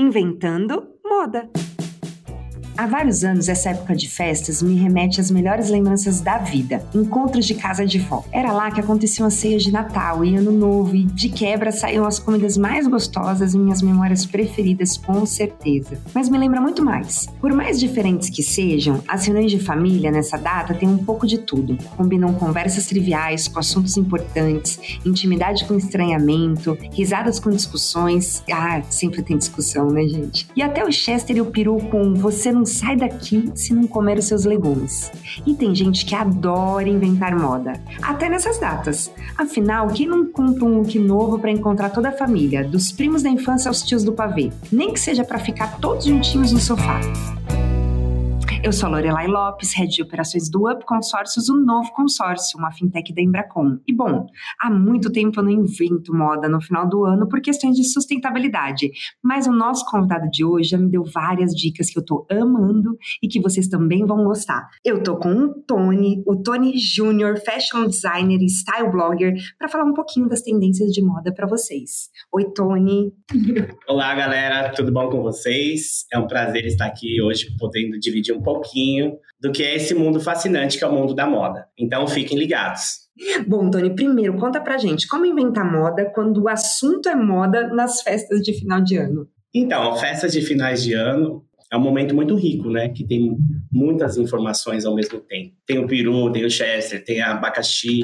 Inventando Moda. Há vários anos, essa época de festas me remete às melhores lembranças da vida. Encontros de casa de vó. Era lá que aconteciam as ceias de Natal e Ano Novo, e de quebra saíam as comidas mais gostosas e minhas memórias preferidas, com certeza. Mas me lembra muito mais. Por mais diferentes que sejam, as reuniões de família nessa data têm um pouco de tudo. Combinam conversas triviais com assuntos importantes, intimidade com estranhamento, risadas com discussões. Ah, sempre tem discussão, né, gente? E até o Chester e o peru com você não sai daqui se não comer os seus legumes. E tem gente que adora inventar moda, até nessas datas. Afinal, quem não compra um look novo para encontrar toda a família, dos primos da infância aos tios do pavê, nem que seja para ficar todos juntinhos no sofá? Eu sou a Lorelai Lopes, head de operações do Up Consórcios, o novo consórcio, uma fintech da Embracon. E bom, há muito tempo eu não invento moda no final do ano por questões de sustentabilidade, mas o nosso convidado de hoje já me deu várias dicas que eu tô amando e que vocês também vão gostar. Eu tô com o Tony, o Tony Júnior, fashion designer e style blogger, para falar um pouquinho das tendências de moda para vocês. Oi, Tony. Olá, galera, tudo bom com vocês? É um prazer estar aqui hoje podendo dividir um pouquinho do que é esse mundo fascinante que é o mundo da moda. Então fiquem ligados. Bom, Tony, primeiro conta pra gente como inventar moda quando o assunto é moda nas festas de final de ano. Então, festas de finais de ano é um momento muito rico, né? Que tem muitas informações ao mesmo tempo. Tem o peru, tem o chester, tem a abacaxi,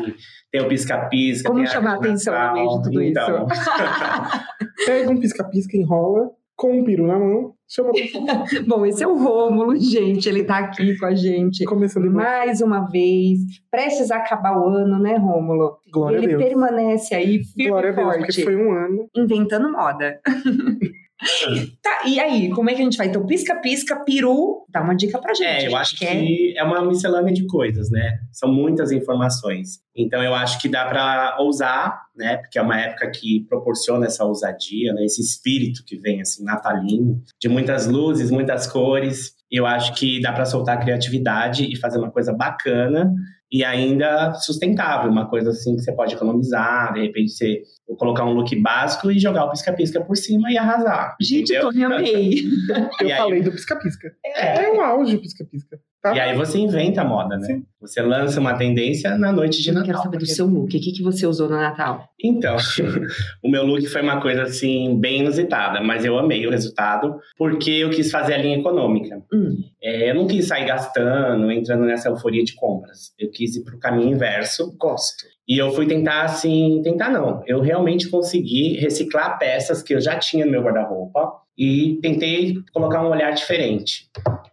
tem o pisca-pisca. Como chamar a atenção no meio de tudo então. isso? Pega um pisca-pisca, enrola, com um peru na mão, chama Bom, esse é o Rômulo, gente, ele tá aqui com a gente. Começando mais uma vez, prestes a acabar o ano, né, Rômulo? Glória ele a Deus. permanece aí firme Glória a Deus, forte. porque foi um ano. Inventando moda. e aí, como é que a gente vai? Então, pisca-pisca, peru, dá uma dica pra gente. É, eu acho quer- que é uma miscelânea de coisas, né? São muitas informações. Então eu acho que dá para ousar, né? Porque é uma época que proporciona essa ousadia, né? Esse espírito que vem assim natalino, de muitas luzes, muitas cores. Eu acho que dá para soltar a criatividade e fazer uma coisa bacana e ainda sustentável, uma coisa assim que você pode economizar, de repente você colocar um look básico e jogar o pisca-pisca por cima e arrasar. Gente, entendeu? Tony, amei. Eu aí- falei do pisca-pisca. É. É o auge o pisca-pisca. Tá? E aí você inventa a moda, né? Sim. Você lança uma tendência na noite de Eu Natal. quero saber do seu look. O que, que você usou no Natal? Então, o meu look foi uma coisa assim bem inusitada, mas eu amei o resultado porque eu quis fazer a linha econômica. Hum. É, eu não quis sair gastando, entrando nessa euforia de compras. Eu quis ir para o caminho inverso Gosto. E eu fui tentar assim, tentar não. Eu realmente consegui reciclar peças que eu já tinha no meu guarda-roupa e tentei colocar um olhar diferente.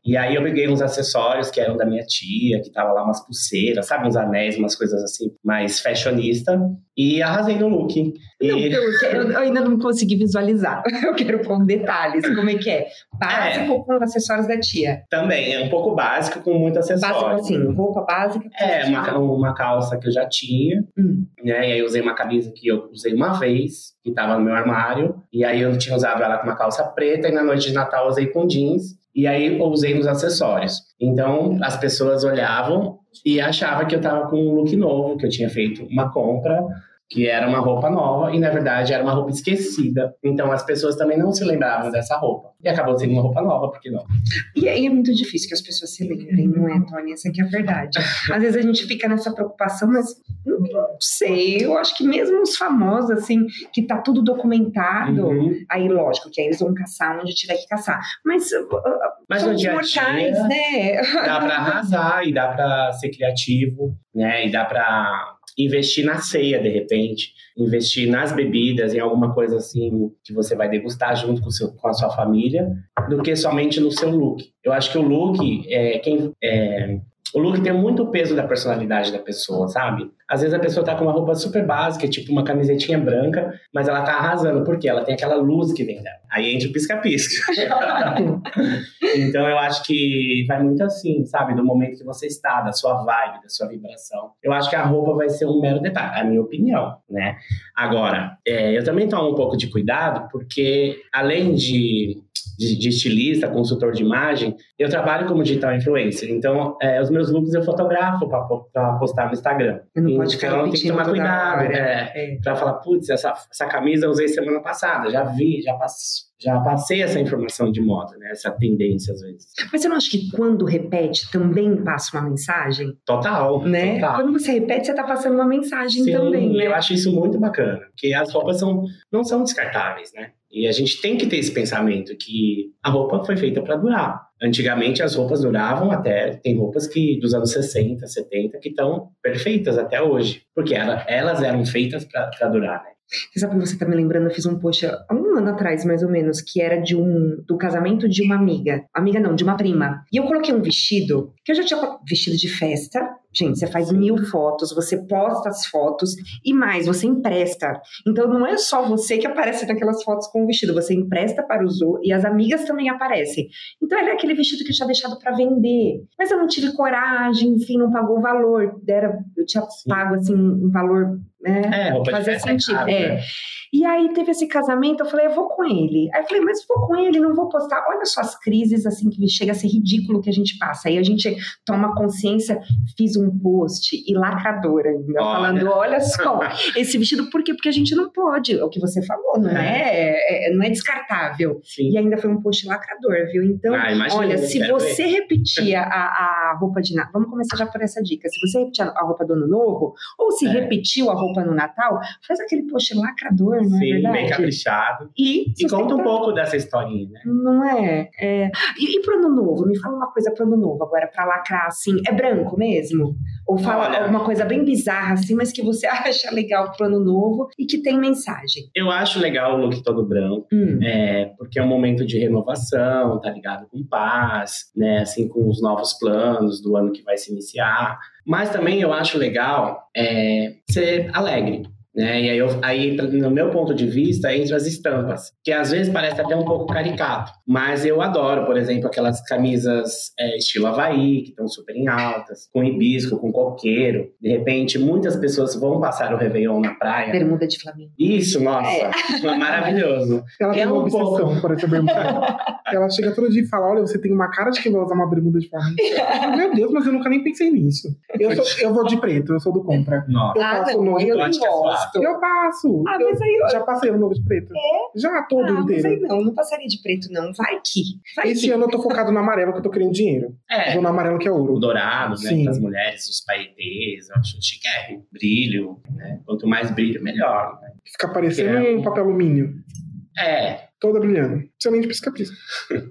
E aí eu peguei uns acessórios que eram da minha tia, que tava lá umas pulseiras, sabe, uns anéis, umas coisas assim, mais fashionista, e arrasei no look. E... Não, eu, quero- eu ainda não consegui visualizar. Eu quero com detalhes. Como é que é? Básico com acessórios da tia. Também, é um pouco básico, com muito acessório. Básico assim, roupa básica. É, uma, uma calça que eu já tinha, Hum. né? E aí eu usei uma camisa que eu usei uma vez, que tava no meu armário. E aí eu tinha usado ela com uma calça preta, e na noite de Natal usei com jeans. E aí usei nos acessórios. Então as pessoas olhavam e achavam que eu tava com um look novo, que eu tinha feito uma compra. Que era uma roupa nova e na verdade era uma roupa esquecida. Então as pessoas também não se lembravam dessa roupa. E acabou sendo uma roupa nova, por que não? E aí é muito difícil que as pessoas se lembrem, não é, Tony? Essa aqui é a verdade. Às vezes a gente fica nessa preocupação, mas não sei. Eu acho que mesmo os famosos, assim, que tá tudo documentado, Uhum. aí lógico que aí eles vão caçar onde tiver que caçar. Mas, uh, uh, Mas são no os dia mortais, dia, né? dá pra arrasar e dá pra ser criativo, né? E dá pra investir na ceia, de repente, investir nas bebidas, em alguma coisa assim que você vai degustar junto com, seu, com a sua família, do que somente no seu look. Eu acho que o look é quem é, o look tem muito peso da personalidade da pessoa, sabe? Às vezes a pessoa tá com uma roupa super básica, tipo uma camisetinha branca, mas ela tá arrasando, porque ela tem aquela luz que vem dela. Aí entra o pisca-pisca. então eu acho que vai muito assim, sabe? Do momento que você está, da sua vibe, da sua vibração. Eu acho que a roupa vai ser um mero detalhe, a minha opinião, né? Agora, é, eu também tomo um pouco de cuidado, porque além de de, de estilista, consultor de imagem, eu trabalho como digital influencer. Então, é, os meus looks eu fotografo para postar no Instagram. Não pode ficar então, tem que tomar cuidado, hora. né? É. Pra falar, putz, essa, essa camisa eu usei semana passada, já vi, já, pass, já passei essa informação de moda, né? Essa tendência às vezes. Mas você não acha que quando repete também passa uma mensagem? Total, Né? total. Quando você repete, você tá passando uma mensagem Sim, também, né? eu acho isso muito bacana, porque as roupas são, não são descartáveis, né? E a gente tem que ter esse pensamento que a roupa foi feita para durar. Antigamente as roupas duravam até, tem roupas que dos anos 60, 70 que estão perfeitas até hoje, porque ela- elas eram feitas para durar, né? Você sabe que você tá me lembrando, eu fiz um post há um ano atrás, mais ou menos, que era de um do casamento de uma amiga. Amiga não, de uma prima. E eu coloquei um vestido, que eu já tinha vestido de festa. Gente, você faz mil fotos, você posta as fotos e mais, você empresta. Então não é só você que aparece naquelas fotos com o vestido, você empresta para os outros e as amigas também aparecem. Então era aquele vestido que eu tinha deixado para vender. Mas eu não tive coragem, enfim, não pagou o valor. Era, eu tinha pago assim um valor né, É, roupa Fazia sentido, é caro, é. né? e aí teve esse casamento, eu falei, eu vou com ele. Aí eu falei, mas vou com ele, não vou postar. Olha só as crises, assim, que chega a ser ridículo que a gente passa. Aí a gente toma consciência, fiz um post e lacradora ainda, Olha. falando, olha só, esse vestido, por quê? Porque a gente não pode, é o que você falou, não é, é- não é descartável. Sim. E ainda foi um post lacrador, viu? Então, Ah, imagina, olha, se você repetir a, a roupa de Natal, vamos começar já por essa dica. Se você repetir a a roupa do Ano Novo, ou se É. repetiu a roupa no Natal, faz aquele post lacrador, não é Sim, verdade? bem caprichado. E, E conta um pouco dessa historinha, né? Não é? é. E, e pro ano novo? Me fala uma coisa pro ano novo agora, pra lacrar assim. É branco mesmo? Ou fala Olha. alguma coisa bem bizarra assim, mas que você acha legal pro ano novo e que tem mensagem? Eu acho legal o look todo branco. Hum. É, porque é um momento de renovação, tá ligado? Com paz, né? Assim, com os novos planos do ano que vai se iniciar. Mas também eu acho legal é, ser alegre. Né? E aí, eu, aí, entra- no meu ponto de vista, entre as estampas, que às vezes parece até um pouco caricato, mas eu adoro, por exemplo, aquelas camisas é, estilo Havaí, que estão super em altas, com hibisco, com coqueiro. De repente, muitas pessoas vão passar o Réveillon na praia. Bermuda de Flamengo. Isso, nossa, maravilhoso. Ela tem É uma um obsessão por essa bermuda. Ela chega todo dia e fala: Olha, você tem uma cara de quem vai usar uma bermuda de forma. Meu Deus, mas eu nunca nem pensei nisso. Eu, sou- eu vou de preto, eu sou do compra. Nossa. Eu passo o novo. eu é. Eu passo. Ah, mas aí eu... já passei o novo de preto. Já, todo Ah, mas aí inteiro. não, não passaria de preto, não. Vai que. Vai Esse que. ano eu tô focado no amarelo, que eu tô querendo dinheiro. É, Vou no amarelo que é o ouro. dourado, né? Sim. As mulheres, os paetês, eu acho chiquérrimo. Brilho, né? Quanto mais brilho, melhor. Né? Fica parecendo É. um papel alumínio. É, Toda brilhando. Principalmente pisca-pisca.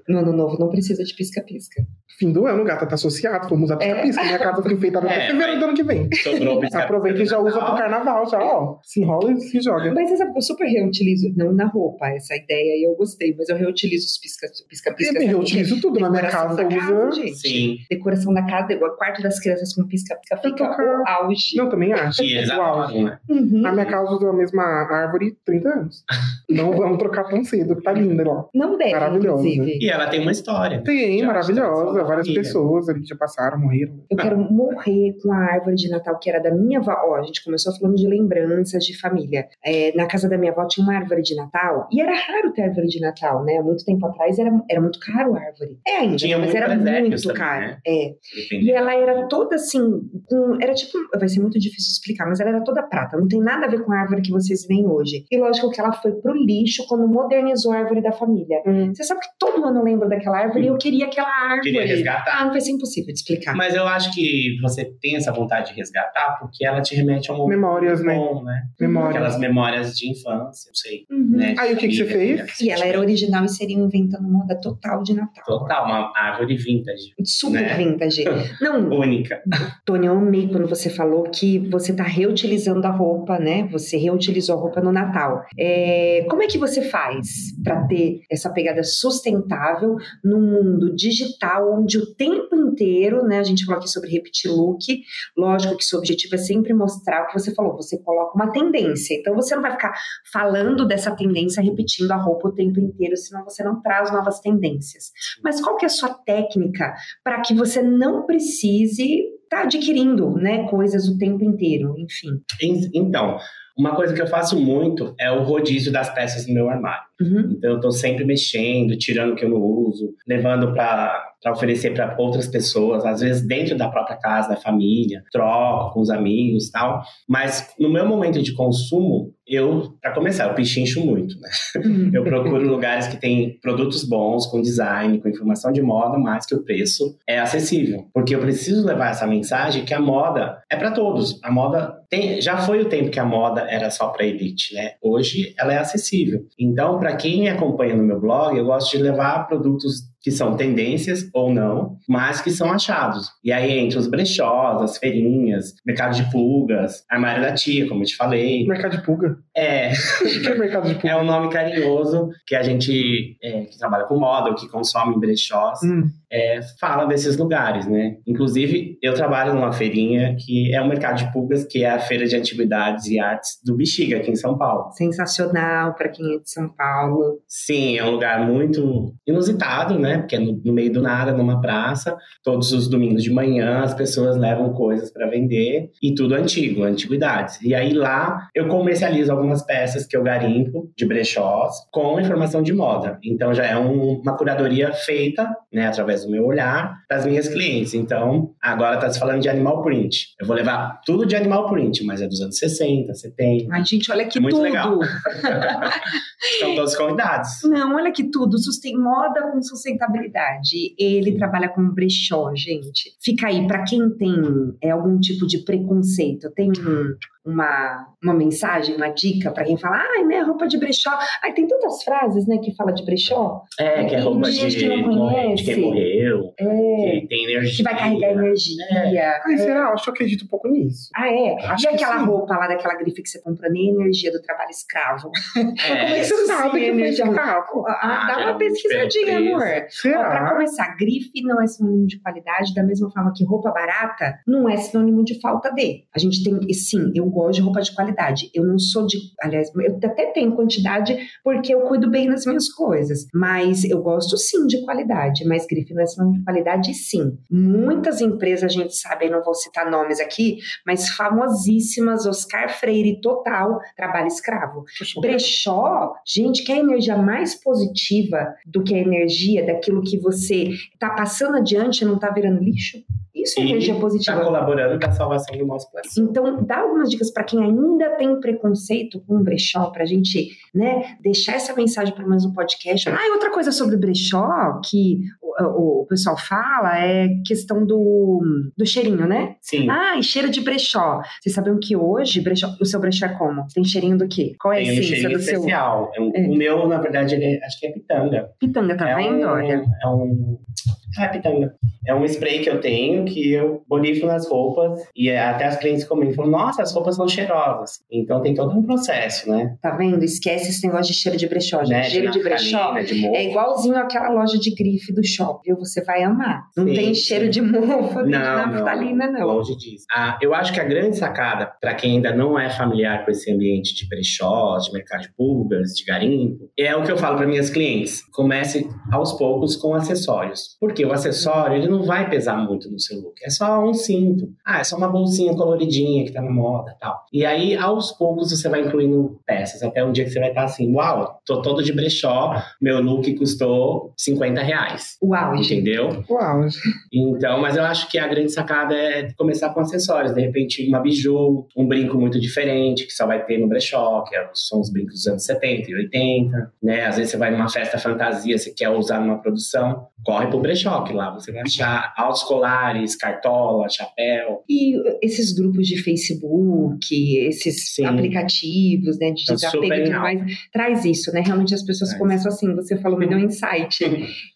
No ano novo não precisa de pisca-pisca. Fim do ano, gata, tá associado. Vamos usar pisca-pisca. Minha casa fica enfeitada até É, fevereiro do ano que vem. o Aproveita e já usa pro carnaval, já, ó. Se enrola e se joga. Mas você sabe que eu super reutilizo, não na roupa, essa ideia aí eu gostei, mas eu reutilizo os pisca- pisca-pisca. Eu sabe? utilizo tudo na minha casa, da usa. gente. Sim. Decoração da casa, igual quarto das crianças com pisca-pisca, fica o auge. Não, também acho. E adoram, né? Uhum. Na minha casa usa a mesma árvore 30 anos. Não vamos trocar tão cedo, que tá linda lá. Não deve, Maravilhosa. inclusive. E ela tem uma história. Tem, maravilhosa. Várias família. pessoas ali que já passaram, morreram. Eu quero morrer com a árvore de Natal que era da minha avó. Ó, a gente começou falando de lembranças de família. É, na casa da minha avó tinha uma árvore de Natal e era raro ter árvore de Natal, né? Há muito tempo atrás era, era muito caro a árvore. É ainda, Tinha mas muito era muito também, caro. né? É. E ela era toda assim, com, era tipo, vai ser muito difícil de explicar, mas ela era toda prata, não tem nada a ver com a árvore que vocês veem hoje. E lógico que ela foi pro lixo quando modernizou a árvore da família. Você sabe que todo ano eu lembro daquela árvore e eu queria aquela árvore. Queria resgatar. Ah, não vai ser impossível de explicar. Mas eu acho que você tem essa vontade de resgatar porque ela te remete a um Memórias, né? bom, né? Memórias. Aquelas memórias de infância, não sei. Uhum. Né? Aí, o que que você fez? E ela era original e seria inventando moda total de Natal. Total, uma árvore vintage. Super Né? vintage. Não, Única. Tony, eu amei quando você falou que você tá reutilizando a roupa, né? Você reutilizou a roupa no Natal. É, como é que você faz para ter essa pegada sustentável num mundo digital onde o tempo inteiro, né? A gente falou aqui sobre repetir look. Lógico que seu objetivo é sempre mostrar o que você falou. Você coloca uma tendência. Então você não vai ficar falando dessa tendência, repetindo a roupa o tempo inteiro, senão você não traz novas tendências. Mas qual que é a sua técnica para que você não precise estar adquirindo, né, coisas o tempo inteiro, enfim. En- Então, uma coisa que eu faço muito é o rodízio das peças no meu armário. Uhum. Então eu tô sempre mexendo, tirando o que eu não uso, levando para para oferecer para outras pessoas, às vezes dentro da própria casa, da família, troco com os amigos tal. Mas no meu momento de consumo, eu, para começar, eu pichincho muito, né? Eu procuro lugares que têm produtos bons, com design, com informação de moda, mas que o preço é acessível. Porque eu preciso levar essa mensagem que a moda é para todos. A moda tem, já foi o tempo que a moda era só para elite, né? Hoje ela é acessível. Então, para quem me acompanha no meu blog, eu gosto de levar produtos que são tendências ou não, mas que são achados. E aí entre os brechós, as feirinhas, mercado de pulgas, armário da tia, como eu te falei. Mercado de pulga? É. O que é mercado de pulga? É um nome carinhoso que a gente é, que trabalha com moda ou que consome brechós Hum. é, fala desses lugares, né? Inclusive, eu trabalho numa feirinha que é o mercado de pulgas, que é a feira de antiguidades e artes do Bexiga, aqui em São Paulo. Sensacional para quem é de São Paulo. Sim, é um lugar muito inusitado, né? Porque é no, no meio do nada, numa praça. Todos os domingos de manhã as pessoas levam coisas para vender e tudo antigo, antiguidades. E aí lá eu comercializo algumas peças que eu garimpo de brechós com informação de moda. Então já é um- uma curadoria feita, né, através do meu olhar para as minhas clientes. Então agora tá se falando de animal print. Eu vou levar tudo de animal print, mas é dos anos 60, 70. Ai, gente, olha que Muito tudo. legal. São todos convidados. Não, olha que tudo. Susten moda com sustentabilidade. Ele trabalha com brechó, gente. Fica aí, para quem tem é, algum tipo de preconceito, tem um- uma, uma mensagem, uma dica para quem fala, ai, né, roupa de brechó. Ai, tem tantas frases, né, que fala de brechó. É, que é roupa gente de, que não de quem conhece. morreu, É, que tem energia. que vai carregar energia. Ai, É. será? Eu acho que eu acredito um pouco nisso. Ah, é? Acho e que aquela sim. roupa lá daquela grife que você compra nem energia do trabalho escravo? Como é que É, você sabe sim, que foi energia- escravo? Ah, Ah, dá uma geralmente pesquisadinha, amor. Será? começar, grife não é sinônimo de qualidade, da mesma forma que roupa barata não é sinônimo de falta de. A gente tem, sim, eu gosto de roupa de qualidade. Eu não sou de, aliás, eu até tenho quantidade porque eu cuido bem das minhas coisas, mas eu gosto sim de qualidade, mas grife não é sinônimo de qualidade, sim. Muitas empresas, a gente sabe, eu não vou citar nomes aqui, mas famosíssimas, Oscar Freire Total, trabalho escravo. Brechó, gente, quer energia mais positiva do que a energia daquilo que você tá passando adiante e não tá virando lixo? Isso é energia Está positiva. colaborando para a salvação do nosso planeta. Então, dá algumas dicas para quem ainda tem preconceito com o brechó, para a gente né, deixar essa mensagem para mais um podcast. Ah, e outra coisa sobre brechó que o, o- o pessoal fala é questão do, do cheirinho, né? Sim, Ah, e cheiro de brechó. Vocês sabiam que hoje brechó, o seu brechó é como? Tem cheirinho do quê? Qual é a tem um essência cheirinho do seu especial. É um- É. O meu, na verdade, ele é- acho que é pitanga. pitanga, tá é vendo? Um, Olha. É um. É um spray que eu tenho que eu borrifo nas roupas e é, até as clientes comentam, falam, nossa, as roupas são cheirosas. Então tem todo um processo, né? Tá vendo? Esquece esse negócio de cheiro de brechó, gente. né? cheiro de naftalina, brechó de é igualzinho àquela loja de grife do shopping. Você vai amar. Não Sim, tem sim. cheiro de mofo, de naftalina, não. Longe disso. Ah, eu acho que a grande sacada, para quem ainda não é familiar com esse ambiente de brechós, de mercado de pulgas, de garimpo, é o que eu falo para minhas clientes. Comece aos poucos com acessórios. Porque o acessório, ele não vai pesar muito no seu look. É só um cinto. Ah, é só uma bolsinha coloridinha que tá na moda tal. E aí, aos poucos, você vai incluindo peças. Até um dia que você vai estar assim, uau, tô todo de brechó, meu look custou 50 reais. Uau. Entendeu? Uau, Então, mas eu acho que a grande sacada é começar com acessórios. De repente, uma biju, um brinco muito diferente, que só vai ter no brechó, que é- são os brincos dos anos 70 e 80, né? Às vezes você vai numa festa fantasia, você quer usar numa produção, corre pro brechó, lá você vai achar altos colares, cartola, chapéu. E esses grupos de Facebook, esses Sim. aplicativos, né, de Tá desapego e tudo mais, traz isso, né? Realmente as pessoas Traz. começam assim, você falou, me deu um insight.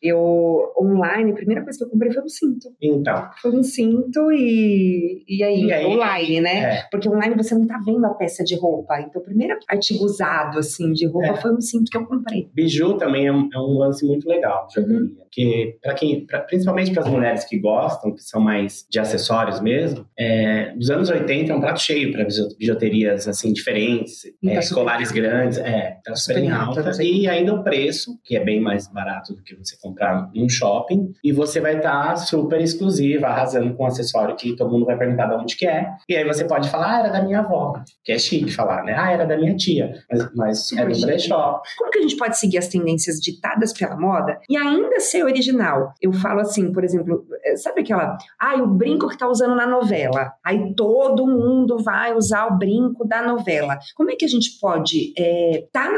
Eu, online, a primeira coisa que eu comprei foi um cinto. Então, Foi um cinto e, e aí, E aí? online, né? é, Porque online você não tá vendo a peça de roupa. Então, o primeiro artigo usado, assim, de roupa É. foi um cinto que eu comprei. biju também é um, é um lance muito legal, Uhum. Porque, para quem pra- principalmente para as mulheres que gostam, que são mais de acessórios mesmo, é, os anos 80 é um prato cheio para bijuterias assim diferentes, E tá é, colares grandes, é, tá super em alta, sei E ainda o preço, que é bem mais barato do que você comprar num shopping, e você vai estar super exclusiva, arrasando com um acessório que todo mundo vai perguntar de onde que é. E aí você pode falar, ah, era da minha avó, que é chique falar, né? Ah, era da minha tia, mas, mas é do brechó. Como que a gente pode seguir as tendências ditadas pela moda e ainda ser original? Eu falo assim, por exemplo, eh, sabe aquela, ah, o brinco que tá usando na novela. Aí todo mundo vai usar o brinco da novela. Como é que a gente pode eh, tá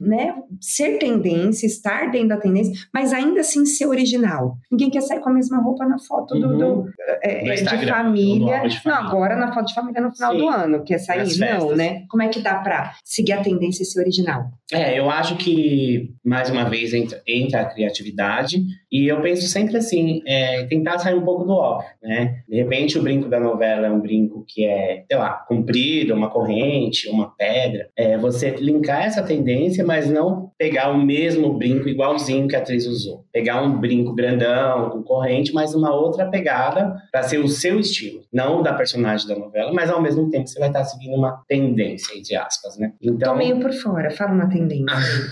né, ser tendência, estar dentro da tendência, mas ainda assim ser original? Ninguém quer sair com a mesma roupa na foto do, Uhum. do, eh, Do eh, de família. de Não, família. agora na foto de família no final Sim. do ano, quer sair? Nas Não, festas. né? Como é que dá pra seguir a tendência e ser original? É, eu acho que, mais uma vez, entra, entra a criatividade. E eu penso sempre assim, é, tentar sair um pouco do óbvio, né? De repente, o brinco da novela é um brinco que é, sei lá, comprido, uma corrente, uma pedra. É, você linkar essa tendência, mas não pegar o mesmo brinco igualzinho que a atriz usou. Pegar um brinco grandão, com corrente, mas uma outra pegada para ser o seu estilo. Não o da personagem da novela, mas ao mesmo tempo você vai estar seguindo uma tendência, entre aspas, né? Então, Tô meio por fora, fala uma tendência.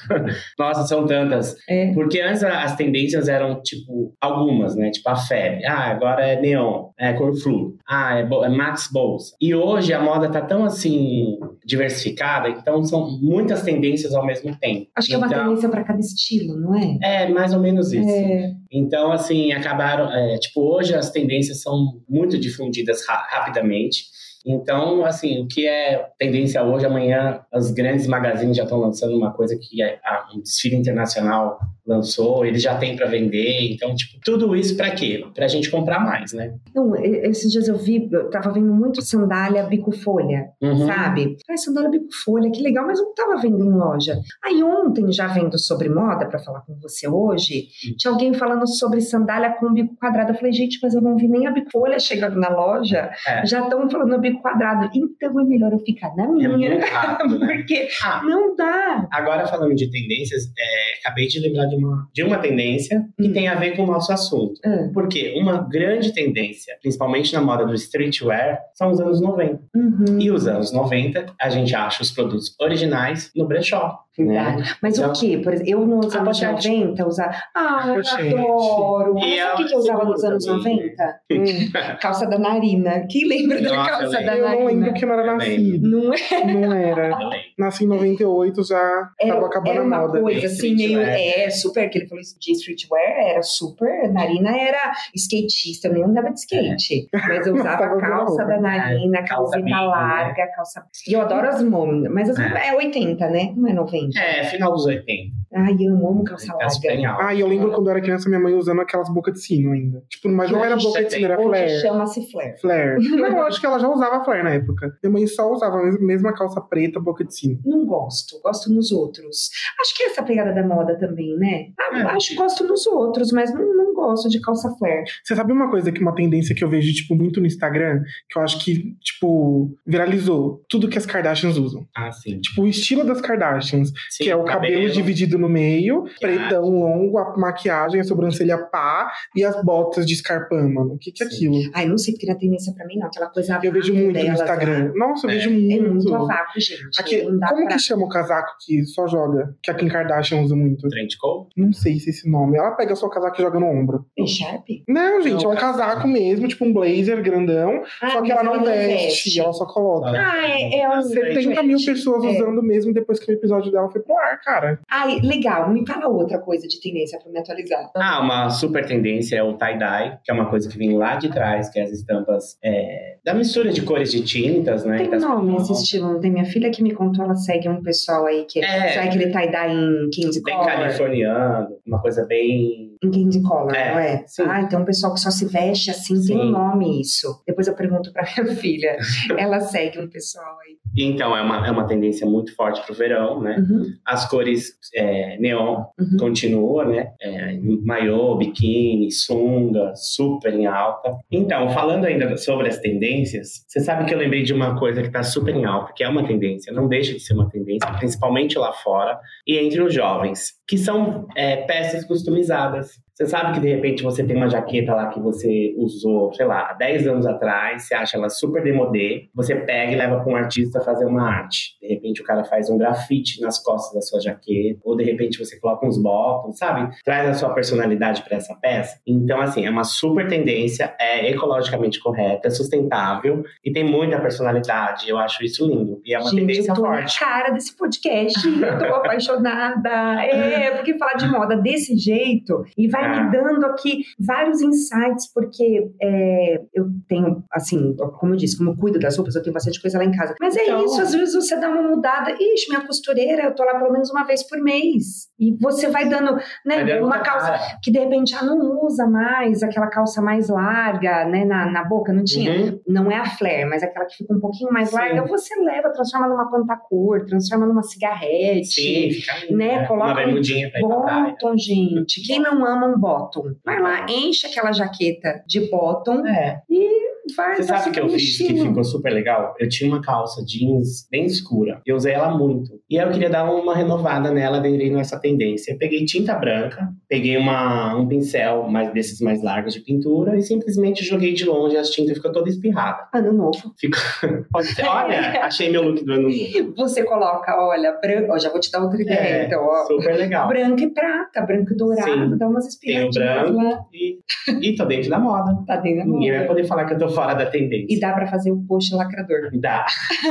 nossa, são tantas. É. Porque antes as tendências eram, tipo, algumas, né? Tipo a febre. Ah, agora é neon, é cor flu. Ah, é, é Max Bolsa. E hoje a moda tá tão, assim, diversificada, então são muitas tendências ao mesmo tempo. Acho que é uma Então, tendência para cada estilo, não é? É, mais ou menos isso. É. Então, assim, acabaram. é, tipo, hoje as tendências são muito difundidas ra- rapidamente. Então, assim, o que é tendência hoje, amanhã as grandes magazines já estão lançando uma coisa que é, a- um desfile internacional lançou, eles já têm para vender. Então, tipo, tudo isso para quê? Pra gente comprar mais, né? Não, e- esses dias eu vi, eu tava vendo muito sandália bico-folha, Uhum. sabe? Ai, sandália bico-folha, que legal, mas não tava vendo em loja. Aí ontem, já vendo sobre moda, para falar com você hoje, Hum. tinha alguém falando sobre sandália com bico quadrado. Eu falei, gente, mas eu não vi nem a bico-folha chegando na loja. É. Já estão falando bico quadrado. Então é melhor eu ficar na É minha. muito rápido, né? Porque Ah, não dá. Agora, falando de tendências, é, acabei de lembrar de uma, de uma tendência que Hum. tem a ver com o nosso assunto. Ah, Porque uma grande tendência, principalmente na moda do streetwear, são os anos 90. uhum. E os anos 90, a gente acha os produtos originais no brechó. Verdade. Mas Então- o que? Por exemplo, eu nos Ah, anos pochete. 90 usava. Ah, eu Pochete. adoro! E Sabe o que, é que eu usava nos anos também. 90? Hum, Calça da narina. Quem lembra da Nossa, calça eu da eu não narina? lembro que eu não era Eu nascido. Não é? Não era. Eu lembro. Nasci em 98, já Era, tava acabando era a uma moda. coisa assim, meio. Streetwear. É, super. Que ele falou isso de streetwear, era super. Narina era skatista, eu nem andava de skate. Mas eu usava Tava calça da narina, É, calça né? larga, calça. E eu adoro as mom, mas as É. é 80, né? Não é 90. É, final dos 80. Ai, eu amo calça larga. Ah, e eu lembro quando eu era criança, minha mãe usando aquelas bocas de sino ainda. Tipo, mas não era boca de sino, era Hoje flare. chama-se flare. Flare. Não, eu acho que ela já usava flare na época. Minha mãe só usava a mes- mesma calça preta, boca de sino. Não gosto, gosto nos outros. Acho que é essa pegada da moda também, né? Ah, É. Acho que gosto nos outros, mas não, não gosto de calça flare. Você sabe uma coisa que uma tendência que eu vejo, tipo, muito no Instagram, que eu acho que, tipo, viralizou? Tudo que as Kardashians usam. Ah, sim. Tipo, o estilo das Kardashians, Sim, que é o cabelo, dividido no meio, pretão longo, a maquiagem, a sobrancelha pá e as botas de escarpão, mano. O que, que é Sim. aquilo? Ai, não sei porque na tendência pra mim, não. Aquela coisa Eu vejo muito no delas, Instagram. né? Nossa, eu É. vejo É muito. muito a vácuo, gente. Aqui- como pra... que chama o casaco que só joga? Que a Kim Kardashian usa muito. Trench coat? Não sei se é esse nome. Ela pega só o casaco e joga no ombro. É Sharp? Não, gente, Não, é um casaco mesmo, tipo um blazer grandão. Ah, só que ela não veste, ela só coloca. Ah, é, é um... 70 mil pessoas É. usando mesmo depois que o episódio dela foi pro ar, cara. Ai, legal. Me fala outra coisa de tendência pra me atualizar. Ah, uma super tendência é o tie-dye, que é uma coisa que vem lá de trás, que é as estampas é, da mistura de cores de tintas, né? Tem super nome esse estilo, não tem? Minha filha que me contou, ela segue um pessoal aí que É. segue aquele tie-dye em King's Bem Collar. californiano, uma coisa bem. Em King's Collar, É, não é? sim. Ah, então o pessoal que só se veste assim, tem um Sim. nome isso. Depois eu pergunto pra minha filha. ela segue um pessoal aí. Então, é uma, é uma tendência muito forte pro verão, né? Uhum, As cores é, neon uhum. continua, né? É, maiô, biquíni, sunga, super em alta. Então, falando ainda sobre as tendências, você sabe que eu lembrei de uma coisa que tá super em alta, que é uma tendência, não deixa de ser uma tendência, principalmente lá fora e entre os jovens, que são é, peças customizadas. Você sabe que de repente você tem uma jaqueta lá que você usou, sei lá, há 10 anos atrás, você acha ela super demodê, você pega e leva para um artista fazer uma arte. De repente o cara faz um grafite nas costas da sua jaqueta, ou de repente você coloca uns botões, sabe? Traz a sua personalidade para essa peça. Então, assim, é uma super tendência, é ecologicamente correta, é sustentável e tem muita personalidade. Eu acho isso lindo. E é uma Gente, tendência eu tô forte. na cara desse podcast, eu tô apaixonada. É, porque falar de moda desse jeito e vai Ah. me dando aqui vários insights, porque é, eu tenho, assim, como eu disse, como eu cuido das roupas, eu tenho bastante coisa lá em casa. Mas é Então- isso, às vezes você dá uma mudada. Ixi, minha costureira, eu tô lá pelo menos uma vez por mês. E você vai dando, né, Vai uma calça cara. que de repente já não usa mais, aquela calça mais larga, né, na, na boca, não tinha? Uhum. não é a flare, mas aquela que fica um pouquinho mais Sim. larga, você leva, transforma numa pantacor, transforma numa cigarrete. Sim, fica né, né? coloca Uma bermudinha praia. Bottom, gente. Quem não ama um bottom? Vai lá, enche aquela jaqueta de bottom É. e vai. Você sabe o que eu fiz que ficou super legal? Eu tinha uma calça jeans bem escura. Eu usei ela muito. E aí eu queria dar uma renovada nela, aderi nessa tendência. Eu peguei tinta branca, peguei uma, um pincel mais desses mais largos de pintura e simplesmente joguei de longe as tintas ficou toda espirrada. Ano novo. Ser. Olha, achei meu look do ano novo. Você coloca, olha, branco. Já vou te dar outra ideia, É, então, ó. Super legal. Branco e prata, branco e dourado, Sim. dá umas Tem o branco lá. e, e tô dentro da moda. Tá dentro da Ninguém vai moda. poder falar que eu tô fora da tendência. E dá pra fazer o post lacrador. Dá.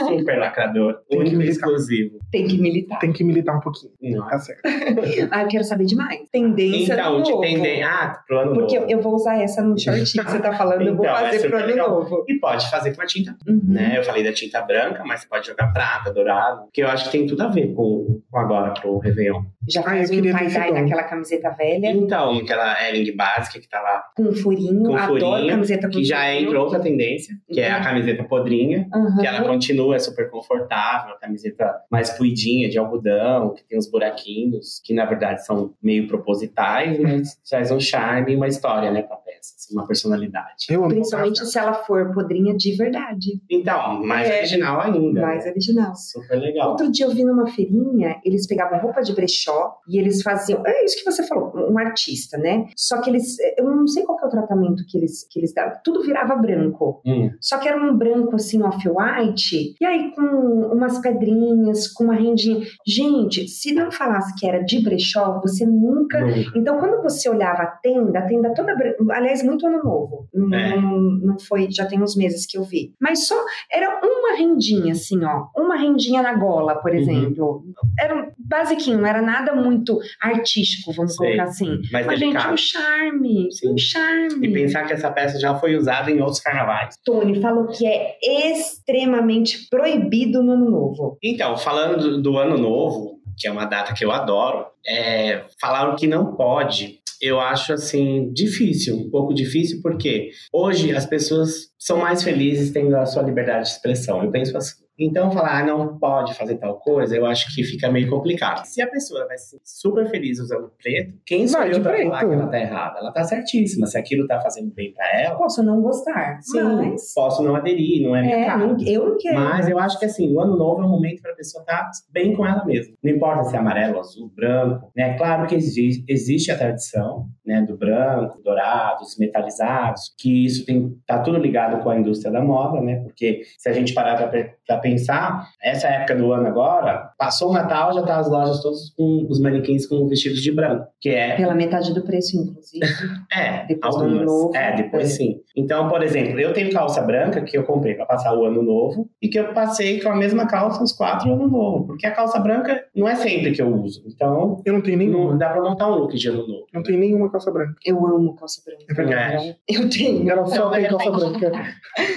Super lacrador. Tem que Único e militar. exclusivo. Tem que militar. Tem que militar um pouquinho. Não. Tá certo. Ah, eu quero saber demais. Tendência Então, do de novo. tendência. Ah, pro ano Porque eu, novo. eu vou usar essa no shortinho que você tá falando, eu vou Então, é fazer super pro ano legal. novo. E pode fazer com a tinta, Uhum. né? Eu falei da tinta branca, mas você pode jogar prata, dourado. Que eu acho que tem tudo a ver com, com agora pro Réveillon. Já Ah, faz eu um tie-dye naquela camiseta velha, Então, aquela Ering básica que tá lá, com um furinho. Com Adoro furinho, camiseta com que já entra outra tendência, que é a Uhum. camiseta podrinha. Aham. Que ela continua, é super confortável, a camiseta mais fluidinha, de algodão, que tem uns buraquinhos, que na verdade são meio propositais, mas traz um charme e uma história, né, pra peça, assim, uma personalidade. Eu amo. Principalmente se ela for podrinha de verdade. Então, mais É. original ainda. Mais original. Super legal. Outro dia eu vi numa feirinha, eles pegavam roupa de brechó e eles faziam. É isso que você falou, um artista, né? Só que eles. Eu não sei qual que é o tratamento que eles, que eles davam. Tudo virava branco. Hum, Só que era um branco assim, off-white, e aí com umas pedrinhas, com uma rendinha. Gente, se não falasse que era de brechó, você nunca. Então, quando você olhava a tenda, a tenda toda aliás, muito ano novo. Não, É. não, não foi, já tem uns meses que eu vi. Mas só era uma rendinha, assim, ó. Uma rendinha na gola, Uhum. por exemplo. Era um basiquinho, não era nada muito artístico, vamos Sei. colocar assim. Mais Mas, gente, um charme. Sim. Um charme. E pensar que essa peça já foi usada em outros carnavais. Tony falou que é extremamente proibido no ano novo. Então, falando do, Ano Novo, que é uma data que eu adoro, é, falar o que não pode, eu acho assim difícil, um pouco difícil, porque hoje as pessoas são mais felizes tendo a sua liberdade de expressão. Eu penso assim. Então, falar, ah, não pode fazer tal coisa, eu acho que fica meio complicado. Se a pessoa vai ser super feliz usando preto, quem sou Vai eu de pra preto. falar que ela tá errada? Ela tá certíssima. Se aquilo tá fazendo bem pra ela, Posso não gostar, sim, mas... posso não aderir, não é minha É, cara. não- eu não quero. Mas eu acho que assim, o ano novo é um momento para a pessoa estar bem com ela mesma. Não importa se é amarelo, azul, branco, né? Claro que existe, existe a tradição, né, do branco, dourados, metalizados, que isso tem tá tudo ligado com a indústria da moda, né? Porque se a gente parar para pensar, essa época do ano agora, passou o Natal, já tá as lojas todas com os manequins com vestidos de branco, que é Pela metade do preço, inclusive. é, Depois do ano algumas. novo, É, depois é. sim. Então, por exemplo, eu tenho calça branca que eu comprei para passar o ano novo e que eu passei com a mesma calça uns quatro anos novo, porque a calça branca não é sempre que eu uso. Então, Eu não tenho não nenhuma. dá para montar um look de ano novo. Não tenho nenhuma calça branca. Eu amo calça branca. É verdade. Eu tenho. Ela só Não, tem calça branca.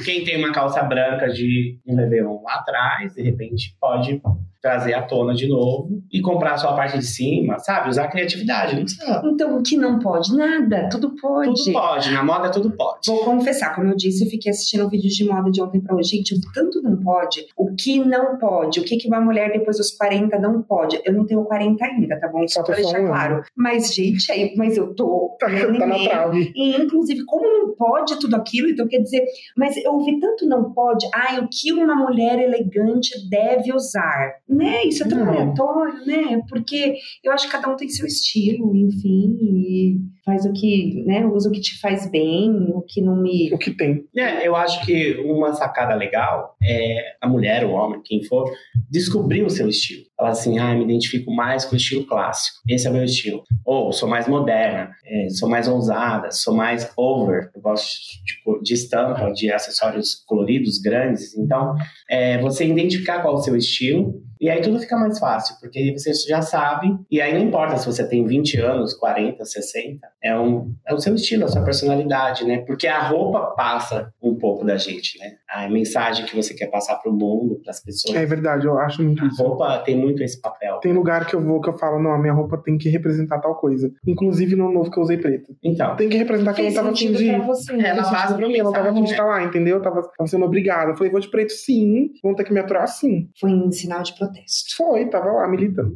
Quem tem uma calça branca de um Réveillon lá atrás, de repente pode trazer à tona de novo e comprar só a parte de cima, sabe? Usar a criatividade, não precisa. Então, o que não pode? Nada. Tudo pode. Tudo pode, na moda tudo pode. Vou confessar, como eu disse, eu fiquei assistindo vídeos de moda de ontem pra hoje. Gente, o tanto não pode. O que não pode? O que, que uma mulher depois dos 40 não pode? Eu não tenho 40 ainda, tá bom? Só pra deixar ano. claro. Mas, gente, aí, mas eu tô. Tá, tá na meio. trave. E, inclusive, como não pode tudo aquilo, então quer dizer, mas eu ouvi tanto não pode, ai, o que uma mulher elegante deve usar. Né? Isso é tão aleatório, né? Porque eu acho que cada um tem seu estilo, enfim, e faz o que, né? Usa o que te faz bem, o que não me. O que tem. É, eu acho que uma sacada legal é a mulher, o homem, quem for, descobrir o seu estilo. Falar assim, ah, me identifico mais com o estilo clássico. Esse é o meu estilo. Ou sou mais moderna, é, sou mais ousada, sou mais over. Eu gosto de, co- de estampa, de acessórios coloridos, grandes. Então, é, você identificar qual é o seu estilo. E aí tudo fica mais fácil, porque aí você já sabe. E aí não importa se você tem 20 anos, 40, 60. É, um, é o seu estilo, a sua personalidade, né? Porque a roupa passa um pouco da gente, né? A mensagem que você quer passar para o mundo, para as pessoas. É verdade, eu acho muito A isso. roupa tem muito esse papel. Tem lugar que eu vou que eu falo, não, a minha roupa tem que representar tal coisa. Inclusive no novo que eu usei preto. Então, Tem que representar que eu não tava afim sentido de. pra você. Ela Fez passa sentido pra mim, eu não tava afim de mensagem, estar lá, entendeu? Eu tava, tava sendo obrigada. Eu falei, vou de preto sim, vão ter que me aturar sim. Foi em sinal de protesto. Foi, tava lá militando.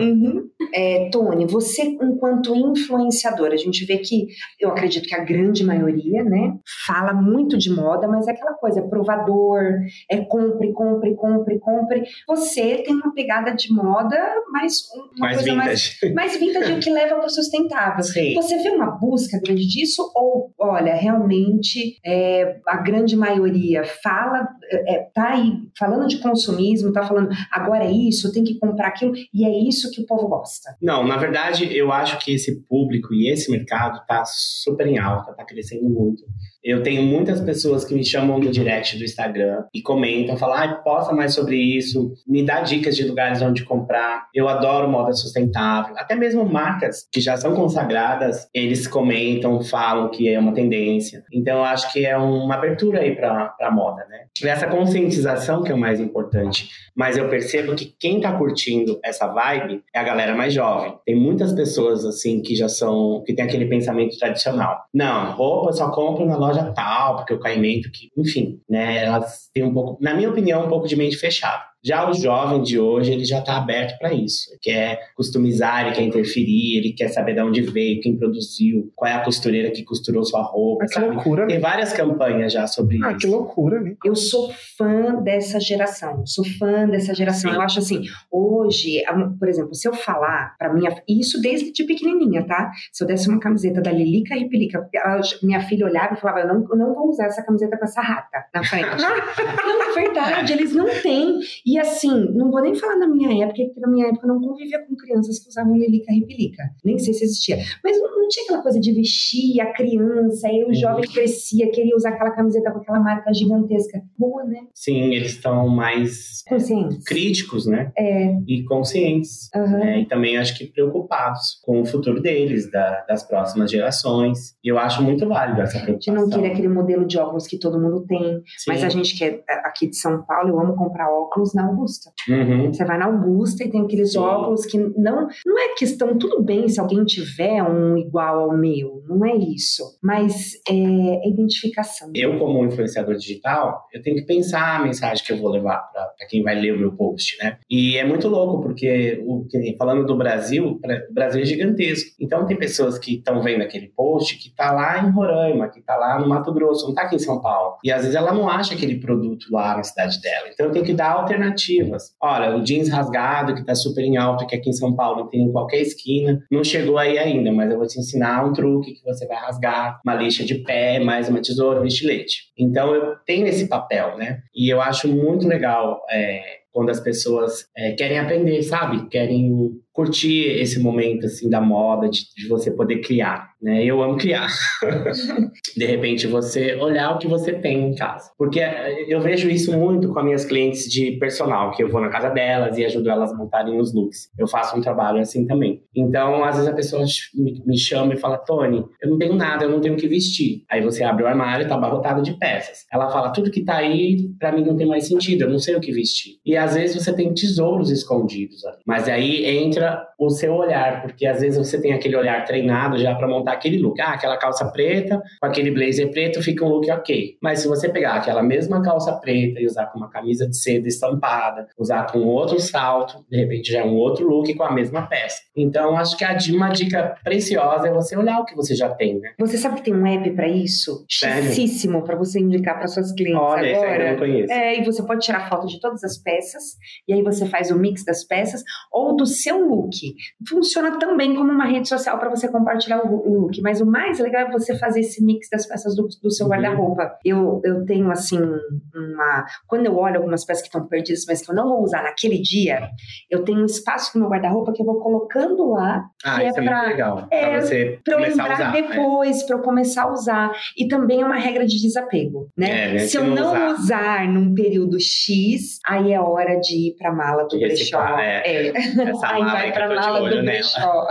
Uhum. É, Tony, você, enquanto influenciadora, gente vê que eu acredito que a grande maioria, né, fala muito de moda, mas é aquela coisa, é provador, é compre, compre, compre, compre. Você tem uma pegada de moda, mas uma mais coisa mais, vintage. mais vintage o que leva para o sustentável. Sim. Você vê uma busca grande disso ou, olha, realmente é, a grande maioria fala, é, tá aí falando de consumismo, tá falando agora é isso, tem que comprar aquilo e é isso que o povo gosta. Não, na verdade, eu acho que esse público e esse mercado tá super em alta, tá crescendo muito. Eu tenho muitas pessoas que me chamam no direct do Instagram e comentam, falam, ah, posta mais sobre isso, me dá dicas de lugares onde comprar. Eu adoro moda sustentável. Até mesmo marcas que já são consagradas, eles comentam, falam que é uma tendência. Então, eu acho que é uma abertura aí para a moda, né? Essa conscientização que é o mais importante. Mas eu percebo que quem tá curtindo essa vibe é a galera mais jovem. Tem muitas pessoas, assim, que já são, que tem aquele pensamento tradicional. Não, roupa só compro na loja tal, porque o caimento que, enfim, né, elas têm um pouco, na minha opinião, um pouco de mente fechada. Já o jovem de hoje, ele já está aberto para isso. Ele quer customizar, ele quer interferir, ele quer saber de onde veio, quem produziu, qual é a costureira que costurou sua roupa, Ah, que sabe? loucura, Tem né? várias campanhas já sobre Ah, isso. que loucura, né? Eu sou fã dessa geração, sou fã dessa geração. Sim. Eu acho assim, hoje, por exemplo, se eu falar pra minha, e isso desde de pequenininha, tá? Se eu desse uma camiseta da Lilica Repelica, ela- minha filha olhava e falava, eu não, eu não vou usar essa camiseta com essa rata na frente. não, é verdade, eles não têm. E assim, não vou nem falar na minha época, porque na minha época eu não convivia com crianças que usavam Lilica Repelica. Nem sei se existia. Mas não, não tinha aquela coisa de vestir a criança, aí o jovem crescia, queria usar aquela camiseta com aquela marca gigantesca. Boa, né? Sim, eles estão mais Consciente. críticos, né? É. E conscientes. Aham. né? E também acho que preocupados com o futuro deles, da- das próximas gerações. E eu acho muito válido essa preocupação. não querer aquele modelo de óculos que todo mundo tem. Sim. Mas a gente que é aqui de São Paulo, eu amo comprar óculos na Augusta. Uhum. Você vai na Augusta e tem aqueles Sim. óculos que não não é questão, tudo bem se alguém tiver um igual ao meu, não é isso. Mas é, é identificação. Eu, como influenciador digital, eu tenho que pensar a mensagem que eu vou levar para quem vai ler o meu post, né? E é muito louco, porque o, falando do Brasil, o Brasil é gigantesco. Então tem pessoas que estão vendo aquele post que tá lá em Roraima, que tá lá no Mato Grosso, não tá aqui em São Paulo. E às vezes ela não acha aquele produto lá na cidade dela. Então eu tenho que dar alternativas. Olha, o jeans rasgado, que tá super em alta, que aqui em São Paulo tem em qualquer esquina, não chegou aí ainda, mas eu vou te ensinar um truque que você vai rasgar uma lixa de pé, mais uma tesoura, um estilete. Então eu tenho esse papel, né? E eu acho muito legal é, quando as pessoas é, querem aprender, sabe? Querem curtir esse momento assim da moda, de, de você poder criar, né? Eu amo criar. de repente você olhar o que você tem em casa. Porque eh, eu vejo isso muito com as minhas clientes de personal, que eu vou na casa delas e ajudo elas a montarem os looks. Eu faço um trabalho assim também. Então, às vezes a pessoa me, me chama e fala: Tony, eu não tenho nada, eu não tenho o que vestir. Aí você abre o armário, tá abarrotado de peças. Ela fala: tudo que tá aí, pra mim não tem mais sentido, eu não sei o que vestir. E às vezes você tem tesouros escondidos ali. Mas aí entra o seu olhar, porque às vezes você tem aquele olhar treinado já para montar aquele look. Ah, aquela calça preta com aquele blazer preto fica um look ok. Mas se você pegar aquela mesma calça preta e usar com uma camisa de seda estampada, usar com outro salto, de repente já é um outro look com a mesma peça. Então, acho que uma dica preciosa é você olhar o que você já tem, né? Você sabe que tem um app para isso? Chissíssimo para você indicar para suas clientes Olha, agora. Esse eu não conheço. É, e você pode tirar foto de todas as peças e aí você faz o mix das peças ou do seu look. Funciona também como uma rede social para você compartilhar o, look, mas o mais legal é você fazer esse mix das peças do, do seu uhum. guarda-roupa. Eu, eu tenho assim uma, quando eu olho algumas peças que estão perdidas, mas que eu não vou usar naquele dia, eu tenho um espaço no meu guarda-roupa que eu vou colocando lá. Ah, isso é, é pra, muito legal. É, pra você pra eu lembrar usar, é. depois, é. para eu começar a usar. E também é uma regra de desapego, né? É, né? Se eu não usar. usar. num período X, aí é hora de ir pra mala do brechó. É. é. Essa aí vai pra mala do brechó.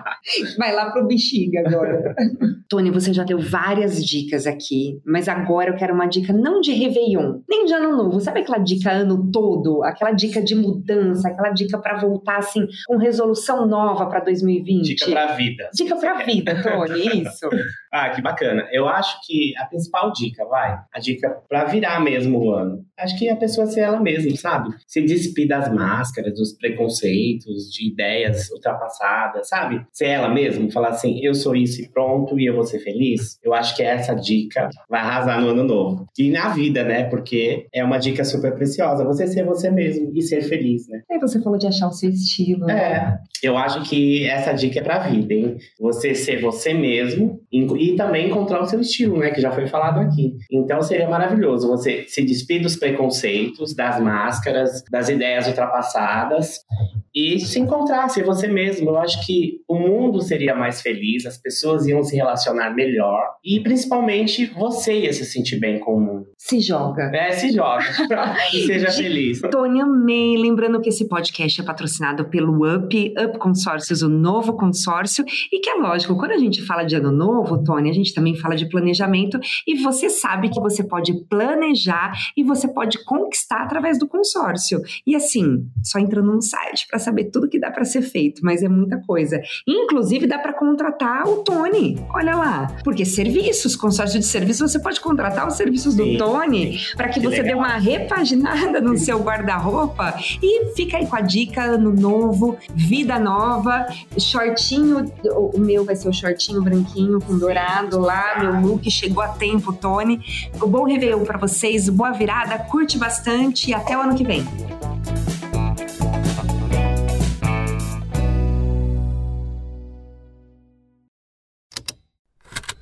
vai lá pro bexiga agora. Tony, você já deu várias dicas aqui, mas agora eu quero uma dica não de Réveillon, nem de ano novo. Sabe aquela dica ano todo? Aquela dica de mudança, aquela dica para voltar assim com resolução nova para 2020? Dica pra vida. Dica pra vida, Tony, isso. ah, que bacana. Eu acho que a principal dica, vai, a dica para virar mesmo o ano. Acho que a pessoa ser ela mesma, sabe? Se despir das máscaras, dos preconceitos, de ideias ultrapassadas, sabe? Ser ela mesma, falar assim, eu sou isso e pronto, e eu vou ser feliz. Eu acho que essa dica vai arrasar no ano novo. E na vida, né? Porque é uma dica super preciosa. Você ser você mesmo e ser feliz, né? Aí você falou de achar o seu estilo. É. Né? Eu acho que essa dica é pra vida, hein? Você ser você mesmo e também encontrar o seu estilo, né? Que já foi falado aqui. Então seria maravilhoso você se despir dos preconceitos, das máscaras, das ideias ultrapassadas e se encontrar, ser você mesmo. Eu acho que o mundo seria mais feliz, as pessoas iam se relacionar melhor e principalmente você ia se sentir bem com o mundo. Se joga. É, se joga. e seja feliz. Tony, amei. Lembrando que esse podcast é patrocinado pelo UP, UP Consórcios, o novo consórcio, e que é lógico, quando a gente fala de ano novo, Tony, a gente também fala de planejamento e você sabe que você pode planejar e você pode conquistar através do consórcio. E assim, só entrando no site para saber tudo que dá para ser feito, mas é muita coisa. Inclusive, dá para contratar o Tony. Olha lá. Porque serviços, consórcio de serviços, você pode contratar os serviços do Tony para que, que, você legal. dê uma repaginada no seu guarda-roupa e fica aí com a dica ano novo, vida nova, shortinho, o meu vai ser o shortinho branquinho com dourado lá, meu look chegou a tempo, Tony. O bom Réveillon para vocês, boa virada, curte bastante e até o ano que vem.